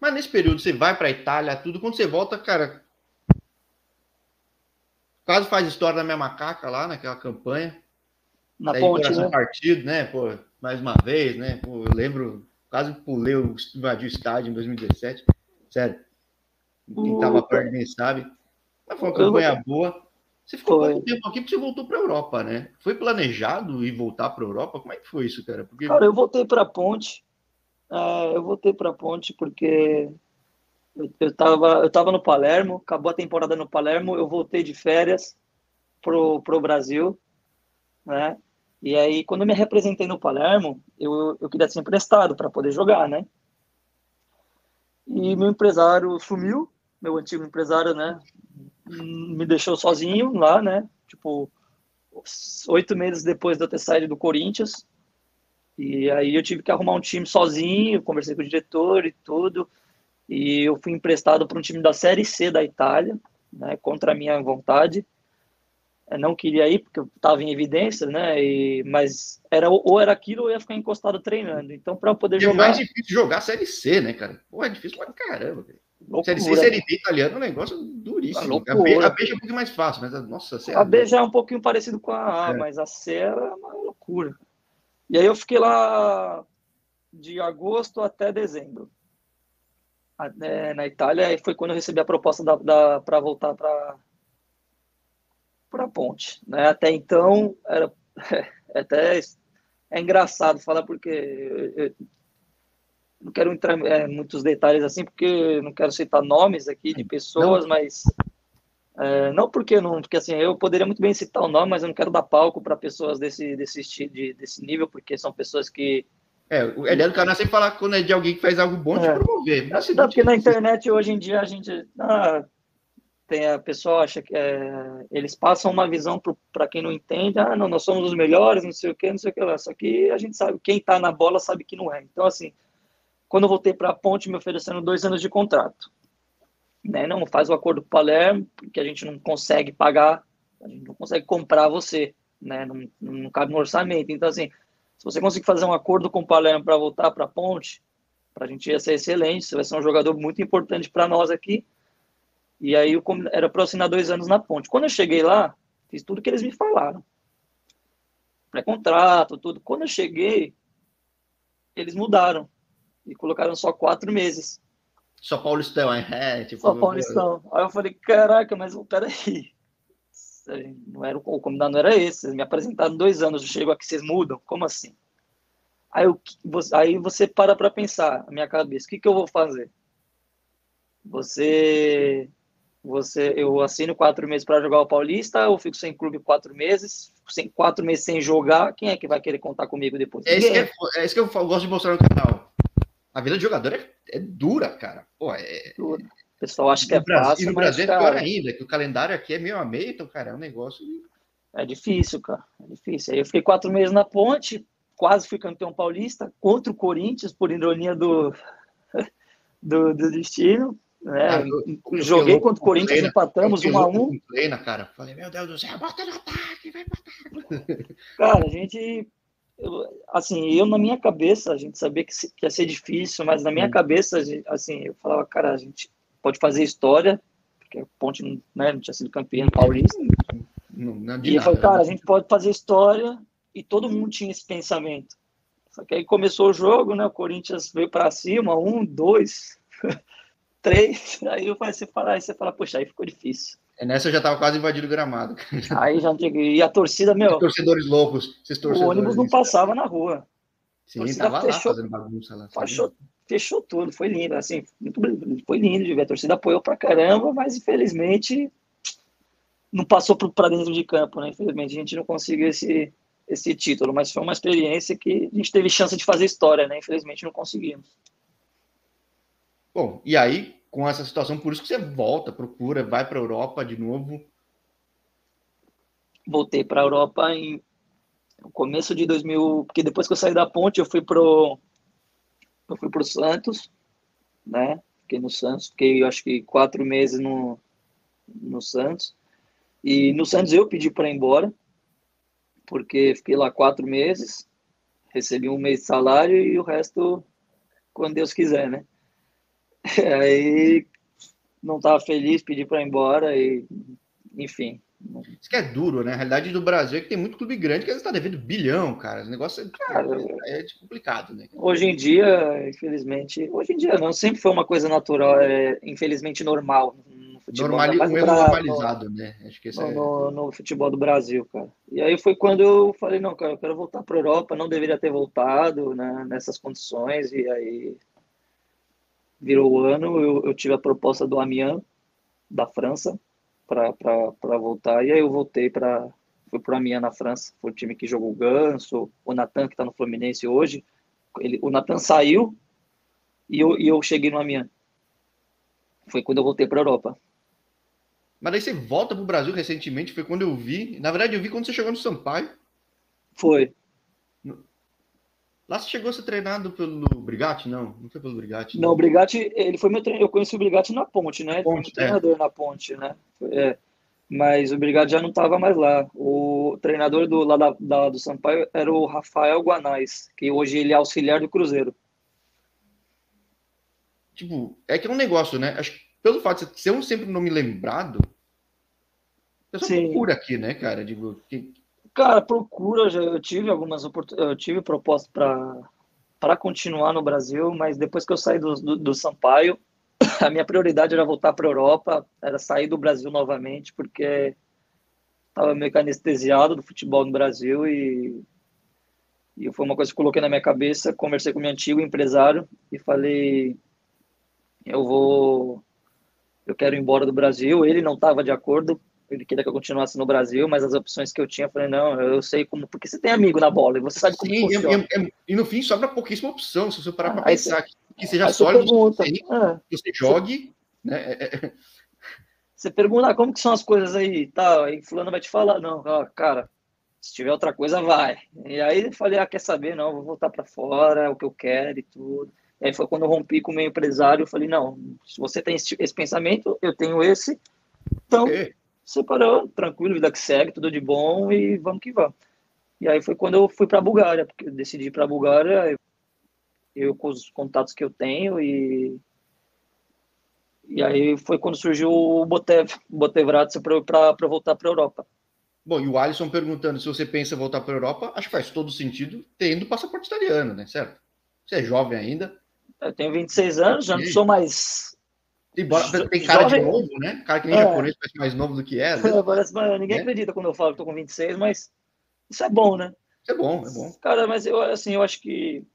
Mas nesse período você vai para a Itália, tudo. Quando você volta, cara. Quase faz história da minha macaca lá naquela campanha na Daí, ponte, né? partido, né? Pô, mais uma vez, né? Pô, eu lembro, quase pulei o invadi o estádio em 2017. Sério. Quem estava perto nem sabe. Mas foi uma campanha boa. Você ficou foi. pouco tempo aqui porque você voltou para a Europa, né? Foi planejado ir voltar para a Europa? Como é que foi isso, cara? Porque... Cara, eu voltei para a Ponte. Uh, eu voltei para a Ponte porque eu, eu, tava, eu tava no Palermo, acabou a temporada no Palermo, eu voltei de férias pro, pro Brasil, né? E aí, quando me representei no Palermo, eu, eu queria ser emprestado para poder jogar, né? E meu empresário sumiu, meu antigo empresário, né? Me deixou sozinho lá, né? Tipo, oito meses depois de eu ter saído do Corinthians. E aí eu tive que arrumar um time sozinho, conversei com o diretor e tudo. E eu fui emprestado para um time da Série C da Itália, né? Contra a minha vontade não queria ir porque eu estava em evidência, né? E, mas era ou era aquilo ou ia ficar encostado treinando. Então, para poder e jogar. É mais difícil jogar Série C, né, cara? Pô, é difícil pra caramba, velho. Série C, Série D italiano é um negócio duríssimo. A, B, a B é um pouquinho mais fácil, mas a, nossa, a, a B já é um pouquinho parecido com a A, é. mas a C é uma loucura. E aí eu fiquei lá de agosto até dezembro. É, na Itália, e foi quando eu recebi a proposta para voltar para para a ponte. Né? Até então, era é, até é engraçado falar, porque eu, eu não quero entrar em é, muitos detalhes assim, porque não quero citar nomes aqui de pessoas, não. mas é, não porque não, porque assim, eu poderia muito bem citar o nome, mas eu não quero dar palco para pessoas desse, desse, de, desse nível, porque são pessoas que. É, o ideia do canal é sempre falar quando é de alguém que faz algo bom de é. promover. Não, porque na internet hoje em dia a gente. Ah, tem a pessoa acha que é, eles passam uma visão para quem não entende, ah, não, nós somos os melhores, não sei o que, não sei o que lá. Só que a gente sabe, quem está na bola sabe que não é. Então, assim, quando eu voltei para a Ponte, me oferecendo dois anos de contrato, né? Não faz o acordo com o Palermo, porque a gente não consegue pagar, a gente não consegue comprar você, né? Não, não cabe no orçamento. Então, assim, se você conseguir fazer um acordo com o Palermo para voltar para a Ponte, para a gente ia ser excelente, você vai ser um jogador muito importante para nós aqui e aí eu, era para assinar dois anos na ponte. Quando eu cheguei lá, fiz tudo que eles me falaram. Pré-contrato, tudo. Quando eu cheguei, eles mudaram. E colocaram só quatro meses. Só Paulistão, é? Tipo, só Paulistão. Aí eu falei, caraca, mas peraí. Não era, o combinado não era esse. Vocês me apresentaram dois anos, eu chego aqui, vocês mudam? Como assim? Aí, eu, aí você para para pensar, na minha cabeça, o que, que eu vou fazer? Você você, eu assino quatro meses para jogar o Paulista, eu fico sem clube quatro meses, sem quatro meses sem jogar, quem é que vai querer contar comigo depois? É isso, que, é, é isso que eu gosto de mostrar no canal. A vida de jogador é, é dura, cara. Pô, é, dura. O pessoal acha que é Brasil, fácil. E no Brasil mas, é pior ainda, que o calendário aqui é meio a meio, então, cara, é um negócio. É difícil, cara. É difícil. Aí eu fiquei quatro meses na ponte, quase fui campeão paulista contra o Corinthians, por ironia do, do, do destino. É, eu, joguei eu, contra o Corinthians, empatamos 1 um a 1 um. Treina, cara. Falei, meu Deus do céu, bota no ataque, vai botar. Cara, a gente. assim, eu na minha cabeça, a gente sabia que, que ia ser difícil, mas na minha hum. cabeça, assim, eu falava, cara, a gente pode fazer história, porque a Ponte né, não tinha sido campeã paulista. Não, não e eu falei, cara, a gente pode fazer história e todo mundo tinha esse pensamento. Só que aí começou o jogo, né? O Corinthians veio para cima, um, dois, três. Aí você fala, aí você fala, poxa, aí ficou difícil. É, nessa eu já tava quase invadindo o gramado. Aí já tinha E a torcida, meu. Torcedores loucos. Torcedores o ônibus não passava na rua. Sim, tava fechou, lá fazendo bagunça lá. Fechou, fechou tudo, foi lindo. Assim, muito, foi lindo de ver. A torcida apoiou pra caramba, mas infelizmente não passou para dentro de campo, né? Infelizmente a gente não conseguiu esse, esse título, mas foi uma experiência que a gente teve chance de fazer história, né? Infelizmente não conseguimos. Bom, e aí, com essa situação, por isso que você volta, procura, vai para a Europa de novo? Voltei para a Europa em no começo de 2000, porque depois que eu saí da Ponte, eu fui pro eu fui pro Santos, né? Fiquei no Santos, fiquei acho que quatro meses no no Santos. E no Santos eu pedi para ir embora, porque fiquei lá quatro meses, recebi um mês de salário e o resto quando Deus quiser, né? Aí não estava feliz, pedi para ir embora e, enfim. Isso que é duro, né? A realidade do Brasil é que tem muito clube grande que está devendo bilhão, cara. O negócio é, cara, é complicado, né? Hoje em dia, infelizmente, hoje em dia não, sempre foi uma coisa natural, é, infelizmente normal futebol. Normali um erro normalizado, né? Acho que no, é... no, no, futebol do Brasil, cara. E aí foi quando eu falei, não, cara, eu quero voltar para a Europa, não deveria ter voltado né, nessas condições, e aí virou o ano, eu, eu tive a proposta do Amiens, da França, para voltar, e aí eu voltei para fui para o Amiens na França, foi o time que jogou o Ganso, o Natan, que está no Fluminense hoje, ele, o Natan saiu, e eu, e eu cheguei no Amiens. Foi quando eu voltei para a Europa. Mas aí você volta para o Brasil recentemente, foi quando eu vi. Na verdade, eu vi quando você chegou no Sampaio. Foi. Lá você chegou a ser treinado pelo Brigatti? Não, não foi pelo Brigatti. Não, o Brigatti, ele foi meu treinador. Eu conheci o Brigatti na ponte, né? Ponte, foi é. treinador na ponte, né? É. Mas o Brigatti já não estava mais lá. O treinador do, lá da, da, do Sampaio era o Rafael Guanais, que hoje ele é auxiliar do Cruzeiro. Tipo, é que é um negócio, né? Acho que pelo fato de ser um sempre nome lembrado, a pessoa Sim. procura aqui, né, cara? Digo, que... Cara, procura, já, eu tive algumas eu tive proposta para continuar no Brasil, mas depois que eu saí do, do, do Sampaio, a minha prioridade era voltar para a Europa, era sair do Brasil novamente, porque estava meio que anestesiado do futebol no Brasil e, e foi uma coisa que coloquei na minha cabeça, conversei com meu antigo empresário e falei, eu vou eu quero ir embora do Brasil. Ele não estava de acordo, ele queria que eu continuasse no Brasil, mas as opções que eu tinha, eu falei, não, eu sei como, porque você tem amigo na bola e você sabe como Sim, funciona. E, e, e no fim sobra pouquíssima opção, se você parar ah, para pensar, você, que, seja sólido, pergunta, você, ah, que você jogue, você, né? É, é, é. Você pergunta, ah, como que são as coisas aí, tá, aí fulano vai te falar, não, cara, se tiver outra coisa, vai. E aí eu falei, ah, quer saber, não, vou voltar para fora, é o que eu quero e tudo. E aí foi quando eu rompi com o meu empresário, eu falei, não, se você tem esse, esse pensamento, eu tenho esse, então okay. Separou, tranquilo, vida que segue, tudo de bom e vamos que vamos. E aí foi quando eu fui para a Bulgária, porque eu decidi ir para a Bulgária, eu, com os contatos que eu tenho e e aí foi quando surgiu o Botev, Botevratsa para voltar para a Europa. Bom, e o Alisson perguntando se você pensa voltar para a Europa, acho que faz todo sentido tendo passaporte italiano, né? Certo? Você é jovem ainda, eu tenho 26 anos, já não sou mais. Embora tem cara jovem. de novo, né? Cara que nem é. japonês parece mais novo do que é. Né? Parece, ninguém é. acredita quando eu falo que tô com 26, mas isso é bom, né? Isso é bom, é bom. Cara, mas eu assim, eu acho que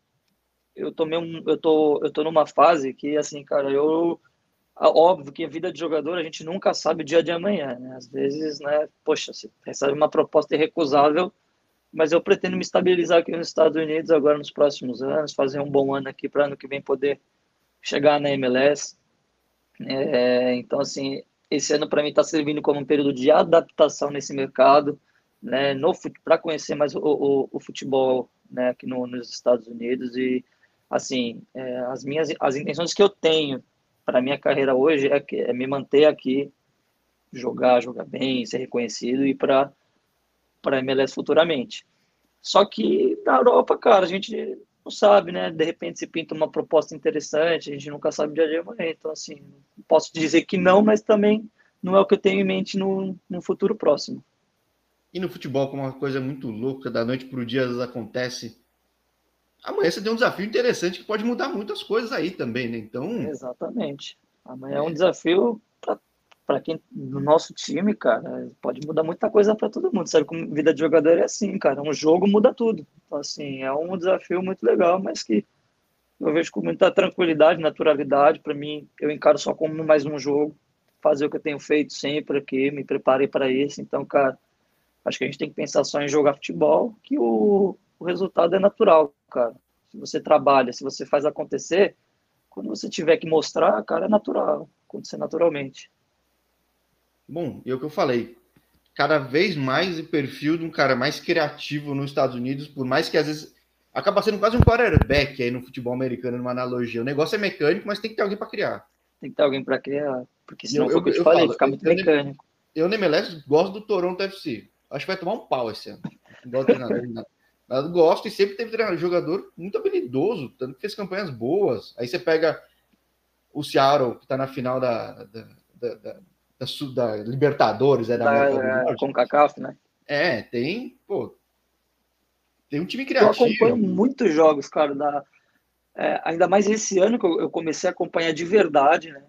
eu tomei um, eu tô, eu tô numa fase que assim, cara, eu óbvio que a vida de jogador a gente nunca sabe o dia de amanhã, né? Às vezes, né, poxa, você recebe uma proposta irrecusável, mas eu pretendo me estabilizar aqui nos Estados Unidos agora nos próximos anos, fazer um bom ano aqui para ano que vem poder chegar na MLS. É, então, assim, esse ano para mim está servindo como um período de adaptação nesse mercado, né, para conhecer mais o, o, o, futebol né, aqui no, nos Estados Unidos e assim é, as minhas as intenções que eu tenho para minha carreira hoje é, que, é me manter aqui, jogar, jogar bem, ser reconhecido e para para MLS futuramente. Só que na Europa, cara, a gente não sabe, né? De repente se pinta uma proposta interessante, a gente nunca sabe o dia de amanhã. Então, assim, posso dizer que não, mas também não é o que eu tenho em mente no, no futuro próximo. E no futebol, como uma coisa muito louca, da noite para o dia acontece. Amanhã você tem um desafio interessante que pode mudar muitas coisas aí também, né? Então. Exatamente. Amanhã é, é um desafio para quem no nosso time, cara, pode mudar muita coisa para todo mundo. Sabe como vida de jogador é assim, cara. Um jogo muda tudo. Então, assim, é um desafio muito legal, mas que eu vejo com muita tranquilidade, naturalidade. Para mim, eu encaro só como mais um jogo, fazer o que eu tenho feito sempre aqui, me preparei para isso. Então, cara, Acho que a gente tem que pensar só em jogar futebol, que o, o resultado é natural, cara. Se você trabalha, se você faz acontecer, quando você tiver que mostrar, cara, é natural, acontecer naturalmente. Bom, e é o que eu falei, cada vez mais o perfil de um cara mais criativo nos Estados Unidos, por mais que às vezes acaba sendo quase um quarterback aí no futebol americano, numa analogia. O negócio é mecânico, mas tem que ter alguém para criar. Tem que ter alguém para criar, porque senão, eu, eu, eu, eu falei, falo, fica muito eu, mecânico. Eu, nem MLS, gosto do Toronto FC. Acho que vai tomar um pau esse ano. Mas gosto e sempre teve treinador, jogador muito habilidoso, tanto que fez campanhas boas. Aí você pega o Seattle, que está na final da, da, da, da, da Libertadores, é da, da é, com CACAF, né? É, tem, pô, tem um time criativo. Eu acompanho muitos jogos, cara, da, é, ainda mais esse ano que eu, eu, comecei a acompanhar de verdade, né?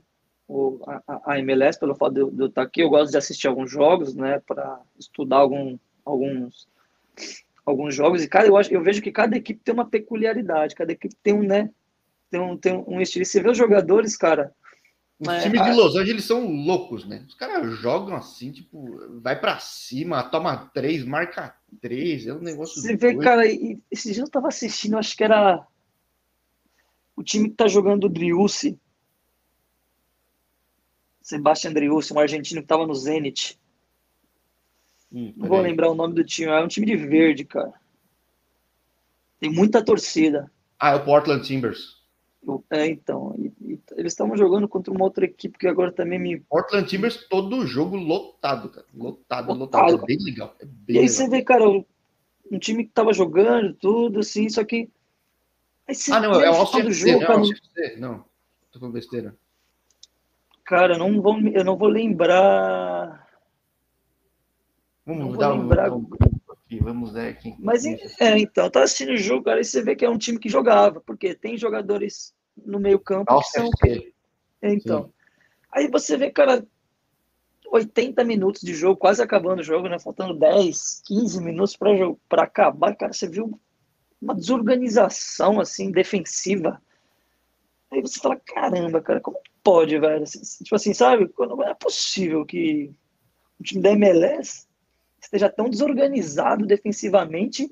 o, a, a, MLS, pelo fato de eu, de eu estar aqui, eu gosto de assistir alguns jogos, né, para estudar algum, alguns, alguns jogos, e cara, eu, acho, eu vejo que cada equipe tem uma peculiaridade, cada equipe tem um, né, tem um, tem um estilo. Você vê os jogadores, cara. Os é, times de Los Angeles são loucos, né? Os caras jogam assim, tipo, vai para cima, toma três, marca três, é um negócio. Você vê, cara, e, esse dia eu tava assistindo, acho que era o time que tá jogando o Driussi, Sebastião Driussi, um argentino que estava no Zenit. Hum, não vou lembrar o nome do time, é um time de verde, cara. Tem muita torcida. Ah, é o Portland Timbers. É, então. E, e, eles estavam jogando contra uma outra equipe que agora também me. Portland Timbers, todo jogo lotado, cara. Lotado, lotado. lotado. É bem legal. É bem e aí legal. você vê, cara, um time que tava jogando, tudo assim, só que. ah, não, é o Austin jogo, não, cara, não, tô com besteira. Cara, eu não vou, eu não vou lembrar. Vamos dar lembrar... um, aqui, vamos ver aqui. Mas é, então, tá assistindo o jogo, cara, e você vê que é um time que jogava, porque tem jogadores no meio-campo que são. É, então. Sim. Aí você vê, cara, 80 minutos de jogo, quase acabando o jogo, né? Faltando 10, 15 minutos para acabar, cara, você viu uma desorganização assim defensiva. Aí você fala, caramba, cara, como pode, velho. Tipo assim, sabe? Não é possível que o time da MLS esteja tão desorganizado defensivamente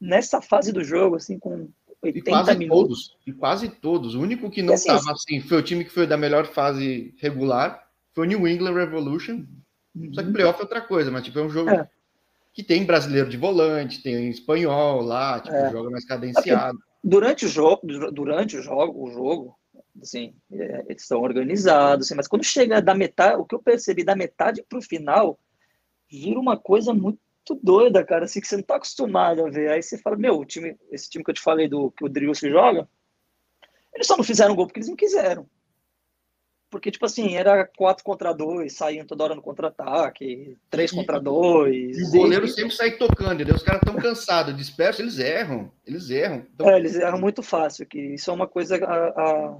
nessa fase do jogo, assim, com 80 e quase minutos. Todos, e quase todos. O único que não estava assim, assim, foi o time que foi da melhor fase regular, foi o New England Revolution. Uhum. Só que playoff é outra coisa, mas tipo, é um jogo é. que tem brasileiro de volante, tem espanhol lá, tipo, é. joga mais cadenciado. Durante o jogo, durante o jogo, o jogo, assim, é, eles estão organizados, assim, mas quando chega da metade, o que eu percebi da metade para o final, vira uma coisa muito doida, cara, assim, que você não está acostumado a ver. Aí você fala, meu, o time, esse time que eu te falei do que o Drill se joga, eles só não fizeram gol porque eles não quiseram. Porque, tipo assim, era 4 contra 2, saíam toda hora no contra-ataque, 3 contra 2. E o goleiro e... sempre sai tocando, entendeu? Os caras estão cansados, dispersos, eles erram. Eles erram. Então... É, eles erram muito fácil, que isso é uma coisa a, a,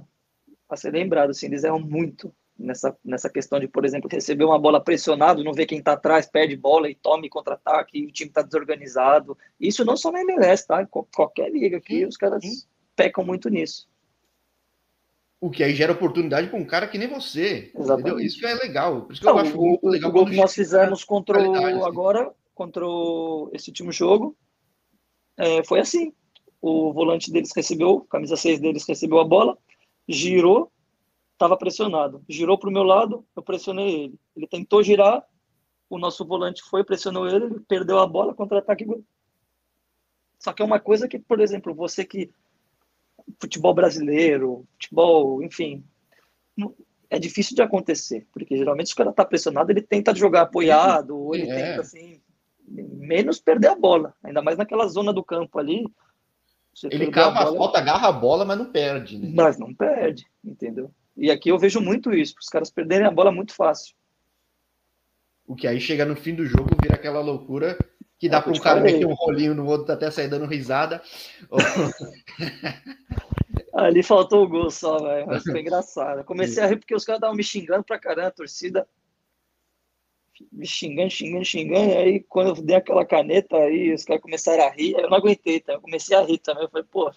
a ser lembrado, assim, eles erram muito nessa, nessa questão de, por exemplo, receber uma bola pressionado, não ver quem está atrás, perde bola e tome contra-ataque, e o time está desorganizado. Isso não só na MLS, tá? Qualquer liga aqui, os caras pecam muito nisso. O que aí gera oportunidade para um cara que nem você. Exatamente. Entendeu? Isso que é legal. Por isso que não, eu acho o, muito legal. O gol que nós fizemos contra o, assim. agora, contra o, esse último jogo, é, foi assim. O volante deles recebeu, camisa 6 deles recebeu a bola, girou, estava pressionado. Girou para o meu lado, eu pressionei ele. Ele tentou girar, o nosso volante foi, pressionou ele, ele perdeu a bola, contra-ataque. Só que é uma coisa que, por exemplo, você que futebol brasileiro, futebol, enfim, é difícil de acontecer, porque geralmente o cara tá pressionado, ele tenta jogar apoiado, ou ele é. tenta assim. menos perder a bola, ainda mais naquela zona do campo ali. Ele cava a, bola, a falta, agarra a bola, mas não perde. Né? Mas não perde, entendeu? E aqui eu vejo muito isso, os caras perderem a bola muito fácil. O que aí chega no fim do jogo, vira aquela loucura que dá é, para um cara meter um rolinho no outro até sair dando risada. Ali faltou o gol só, velho. Mas foi engraçado. comecei a rir porque os caras estavam me xingando pra caramba, a torcida me xingando, xingando, xingando. E aí, quando eu dei aquela caneta, aí os caras começaram a rir. Eu não aguentei, tá? Eu comecei a rir também. Eu falei, pô,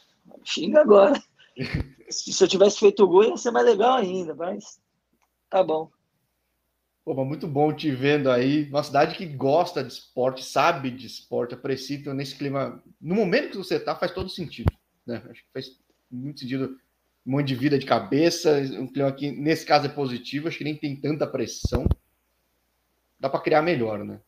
xinga agora. Se eu tivesse feito o gol, ia ser mais legal ainda, mas tá bom. Pô, muito bom te vendo aí. Uma cidade que gosta de esporte, sabe de esporte, aprecia então, nesse clima. No momento que você tá, faz todo sentido. Né? Acho que faz muito sentido. Um monte de vida de cabeça, um clima que, nesse caso, é positivo. Acho que nem tem tanta pressão. Dá para criar melhor, né?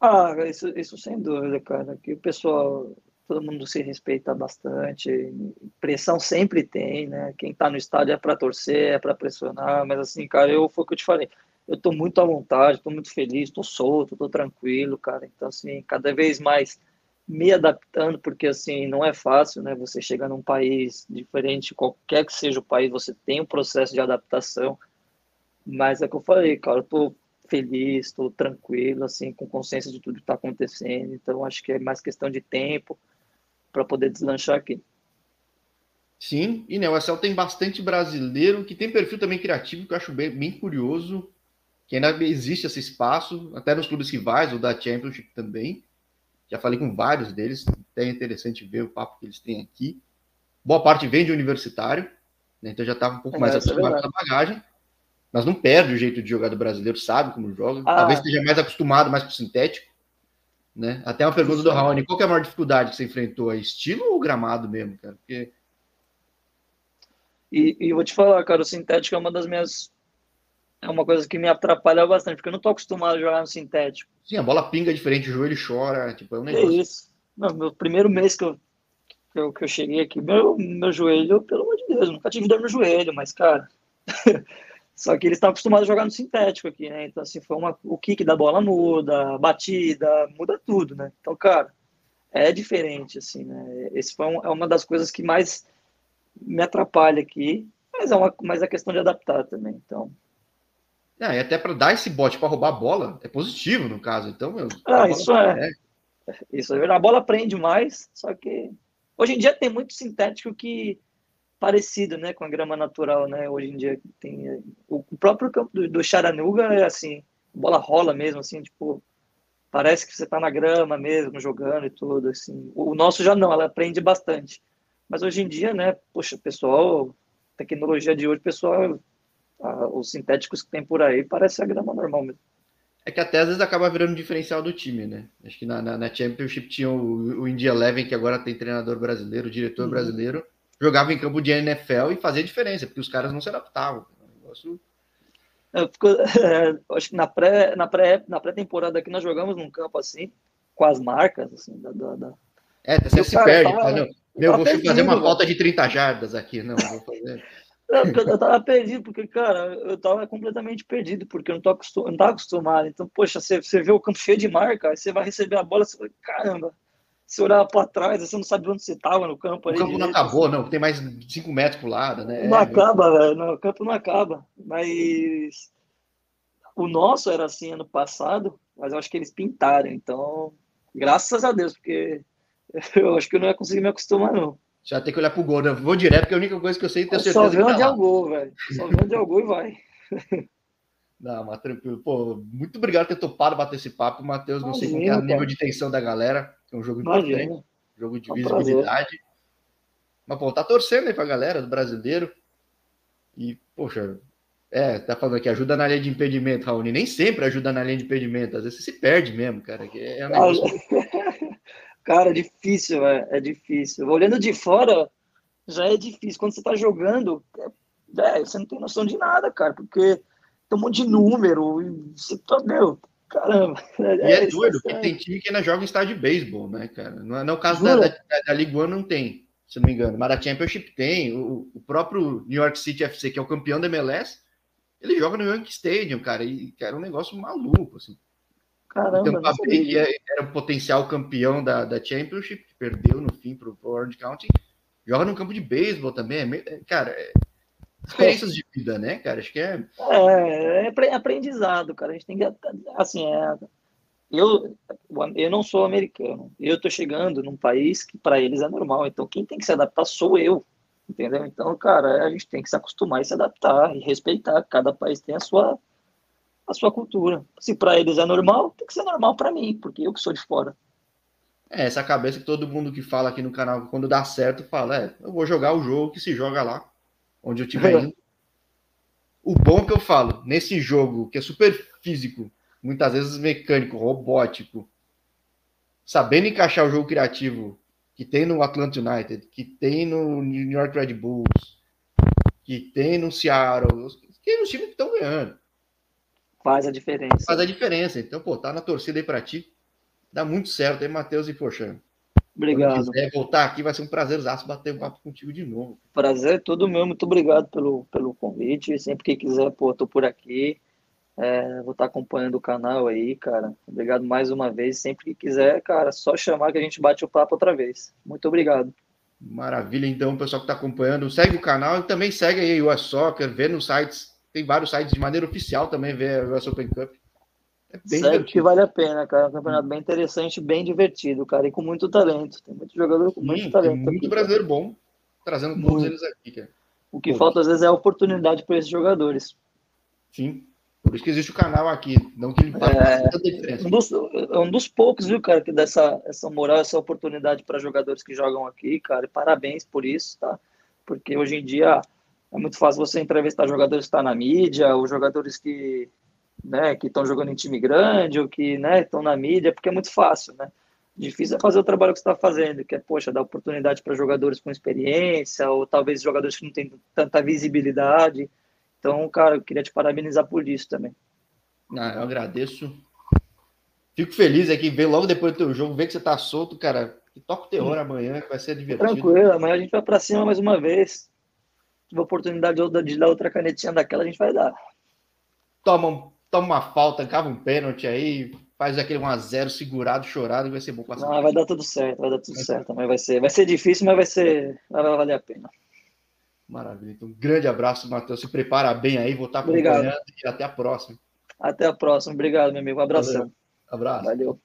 Ah, isso, isso sem dúvida, cara. Que o pessoal, todo mundo se respeita bastante. Pressão sempre tem, né? Quem tá no estádio é para torcer, é para pressionar. Mas assim, cara, eu foi o que eu te falei eu estou muito à vontade, estou muito feliz, estou solto, estou tranquilo, cara. Então, assim, cada vez mais me adaptando, porque, assim, não é fácil, né? Você chegar num país diferente, qualquer que seja o país, você tem um processo de adaptação. Mas é que eu falei, cara, eu estou feliz, estou tranquilo, assim, com consciência de tudo que está acontecendo. Então, acho que é mais questão de tempo para poder deslanchar aqui. Sim, e né, o Excel tem bastante brasileiro que tem perfil também criativo, que eu acho bem, bem curioso que ainda existe esse espaço, até nos clubes rivais, o da Championship também. Já falei com vários deles, até é interessante ver o papo que eles têm aqui. Boa parte vem de universitário, né, então já estava um pouco é, mais acostumado com a bagagem, mas não perde o jeito de jogar do brasileiro, sabe como joga. Ah. Talvez esteja mais acostumado mais com o sintético. Né? Até uma pergunta do Raoni: qual é a maior dificuldade que você enfrentou? É estilo ou gramado mesmo, cara? Porque... E, e vou te falar, cara, o sintético é uma das minhas é uma coisa que me atrapalha bastante, porque eu não estou acostumado a jogar no sintético. Sim, a bola pinga diferente, o joelho chora, tipo, é um negócio. É isso. Não, meu primeiro mês que eu, que eu, que eu cheguei aqui, meu, meu joelho, pelo amor de Deus, nunca tive dor no joelho, mas, cara. Só que eles estão acostumados a jogar no sintético aqui, né? Então, assim, foi uma, o kick da bola muda, a batida, muda tudo, né? Então, cara, é diferente, assim, né? Esse foi um, é uma das coisas que mais me atrapalha aqui, mas é uma mas é questão de adaptar também. Então, é, e até para dar esse bote para roubar a bola é positivo no caso. Então, meu, ah, isso é. é. Isso é A bola prende mais, só que hoje em dia tem muito sintético que parecido, né, com a grama natural, né? Hoje em dia tem o próprio campo do, do Charanuga é assim, a bola rola mesmo, assim, tipo parece que você tá na grama mesmo jogando e tudo, assim. O nosso já não, ela prende bastante. Mas hoje em dia, né, poxa, pessoal, tecnologia de hoje, pessoal os sintéticos que tem por aí parece a grama normal mesmo. É que até às vezes acaba virando diferencial do time, né? Acho que na, na, na Championship tinha o, o India Eleven, que agora tem treinador brasileiro, diretor uhum. brasileiro, jogava em campo de NFL e fazia diferença, porque os caras não se adaptavam. É negócio... É, acho que na pré na pré na pré-temporada aqui nós jogamos num campo assim com as marcas assim da, da, da... é você se cara, perde tava, não, meu vou fazer uma falta de 30 jardas aqui não vou fazer eu tava perdido, porque, cara, eu tava completamente perdido, porque eu não, tô acostum, não tava acostumado. Então, poxa, você, você vê o campo cheio de marca, aí você vai receber a bola, você fala, caramba, você olhava para trás, você não sabe onde você tava no campo. O campo direito, não acabou, assim. não, tem mais 5 metros pro lado, né? Não é, acaba, velho, não, o campo não acaba. Mas o nosso era assim ano passado, mas eu acho que eles pintaram, então, graças a Deus, porque eu acho que eu não ia conseguir me acostumar, não. Já tem que olhar pro gol. Né? Vou direto, porque a única coisa que eu sei é ter certeza. Só vê onde tá é o gol, velho. Só vê onde é o gol e vai. Não, mas tranquilo. Pô, muito obrigado por ter topado bater esse papo, Matheus. Não sei qual é o nível de tensão da galera. É um jogo importante. Imagina. Jogo de é um visibilidade. Prazer. Mas, pô, tá torcendo aí pra galera do brasileiro. E, poxa, é, tá falando aqui, ajuda na linha de impedimento, Raoni. Nem sempre ajuda na linha de impedimento. Às vezes você se perde mesmo, cara. É um negócio... Cara, é difícil, é, é difícil. Olhando de fora, já é difícil. Quando você tá jogando, é, você não tem noção de nada, cara, porque tem um monte de número, e você tá, meu, caramba. É, e é, é doido, porque tem time que ainda joga em estádio de beisebol, né, cara? Não é, não é o caso da, da, da Ligue One, não tem, se não me engano. Mas a Championship tem, o, o próprio New York City FC, que é o campeão da MLS, ele joga no Yankee Stadium, cara, e cara, é um negócio maluco, assim. Caramba, Tampa Bay era o potencial campeão da, da Championship, que perdeu no fim para o Orange County. Joga no campo de beisebol também. É meio, cara, é experiências de vida, né, cara? Acho que é. É, é aprendizado, cara. A gente tem que. Assim, é, eu, eu não sou americano. Eu tô chegando num país que para eles é normal. Então, quem tem que se adaptar sou eu. Entendeu? Então, cara, a gente tem que se acostumar e se adaptar e respeitar. Cada país tem a sua a sua cultura. Se para eles é normal, tem que ser normal para mim, porque eu que sou de fora. É, essa cabeça que todo mundo que fala aqui no canal, quando dá certo, fala: é, eu vou jogar o jogo que se joga lá, onde eu estiver indo. O bom que eu falo, nesse jogo, que é super físico, muitas vezes mecânico, robótico, sabendo encaixar o jogo criativo que tem no Atlanta United, que tem no New York Red Bulls, que tem no Seattle, que é os times que estão ganhando. Faz a diferença. Faz a diferença. Então, pô, tá na torcida aí para ti. Dá muito certo aí, Matheus e Poxa. Obrigado. Se quiser voltar aqui, vai ser um prazerzaço bater um papo contigo de novo. Prazer todo meu. Muito obrigado pelo, pelo convite. Sempre que quiser, pô, tô por aqui. É, vou estar tá acompanhando o canal aí, cara. Obrigado mais uma vez. Sempre que quiser, cara, só chamar que a gente bate o papo outra vez. Muito obrigado. Maravilha, então, pessoal que está acompanhando, segue o canal e também segue aí o US Soccer, vê nos sites tem vários sites de maneira oficial também ver o US Open Cup. É bem Sério que vale a pena, cara. É um campeonato bem interessante, bem divertido, cara, e com muito talento. Tem muito jogador com Sim, muito talento. muito aqui, brasileiro cara. bom, trazendo todos muito. eles aqui, cara. O que falta às vezes é a oportunidade para esses jogadores. Sim. Por isso que existe o canal aqui, não que ele é, tanta diferença. Um dos, é um dos poucos, viu, cara, que dá essa, essa moral, essa oportunidade para jogadores que jogam aqui, cara. E parabéns por isso, tá? Porque hoje em dia é muito fácil você entrevistar jogadores que estão tá na mídia, ou jogadores que né, que estão jogando em time grande, ou que né, estão na mídia, porque é muito fácil, né? Difícil é fazer o trabalho que você está fazendo, que é, poxa, dar oportunidade para jogadores com experiência, ou talvez jogadores que não têm tanta visibilidade. Então, cara, eu queria te parabenizar por isso também. Ah, eu agradeço. Fico feliz aqui, ver logo depois do teu jogo, ver que você tá solto, cara. E toca o terror amanhã, que vai ser divertido. Tranquilo, amanhã a gente vai para cima mais uma vez tiver oportunidade de dar outra canetinha daquela, a gente vai dar. Toma, toma uma falta, cava um pênalti aí, faz aquele 1x0 segurado, chorado, e vai ser bom passar. Não, vai dar tudo certo, vai dar tudo vai certo. Mas vai ser, vai ser difícil, mas vai ser. Vai valer a pena. Maravilha. Então, um grande abraço, Matheus. Se prepara bem aí, vou estar acompanhando Obrigado. e até a próxima. Até a próxima. Obrigado, meu amigo. Um abração. Valeu. Abraço. Valeu.